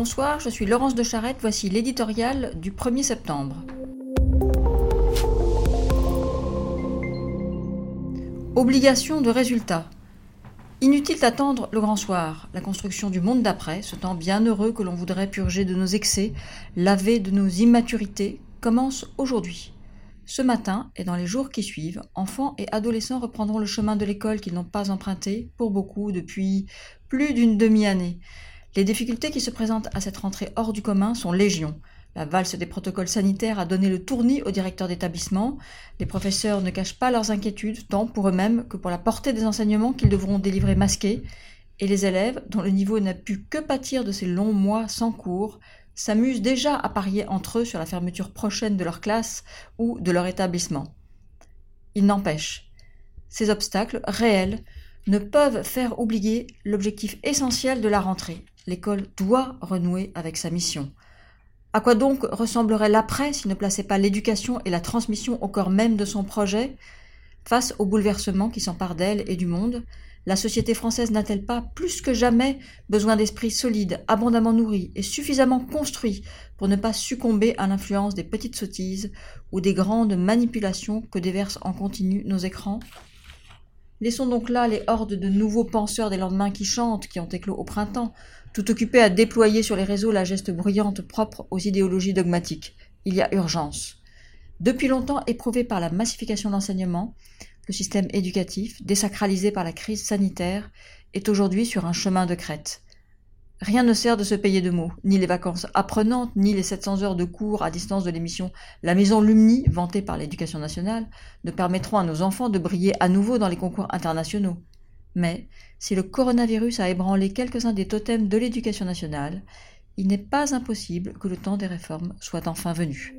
Bonsoir, je suis Laurence de Charette, voici l'éditorial du 1er septembre. Obligation de résultat. Inutile d'attendre le grand soir, la construction du monde d'après, ce temps bien heureux que l'on voudrait purger de nos excès, laver de nos immaturités, commence aujourd'hui. Ce matin et dans les jours qui suivent, enfants et adolescents reprendront le chemin de l'école qu'ils n'ont pas emprunté, pour beaucoup, depuis plus d'une demi-année. Les difficultés qui se présentent à cette rentrée hors du commun sont légion. La valse des protocoles sanitaires a donné le tournis aux directeurs d'établissement. Les professeurs ne cachent pas leurs inquiétudes, tant pour eux-mêmes que pour la portée des enseignements qu'ils devront délivrer masqués. Et les élèves, dont le niveau n'a pu que pâtir de ces longs mois sans cours, s'amusent déjà à parier entre eux sur la fermeture prochaine de leur classe ou de leur établissement. Il n'empêche, ces obstacles réels ne peuvent faire oublier l'objectif essentiel de la rentrée. L'école doit renouer avec sa mission. À quoi donc ressemblerait l'après s'il ne plaçait pas l'éducation et la transmission au corps même de son projet? Face aux bouleversements qui s'emparent d'elle et du monde, la société française n'a-t-elle pas plus que jamais besoin d'esprits solides, abondamment nourris et suffisamment construits pour ne pas succomber à l'influence des petites sottises ou des grandes manipulations que déversent en continu nos écrans? Laissons donc là les hordes de nouveaux penseurs des lendemains qui chantent, qui ont éclos au printemps, tout occupés à déployer sur les réseaux la geste bruyante propre aux idéologies dogmatiques. Il y a urgence. Depuis longtemps éprouvé par la massification d'enseignement, le système éducatif, désacralisé par la crise sanitaire, est aujourd'hui sur un chemin de crête. Rien ne sert de se payer de mots, ni les vacances apprenantes, ni les 700 heures de cours à distance de l'émission La Maison Lumni, vantée par l'éducation nationale, ne permettront à nos enfants de briller à nouveau dans les concours internationaux. Mais, si le coronavirus a ébranlé quelques-uns des totems de l'éducation nationale, il n'est pas impossible que le temps des réformes soit enfin venu.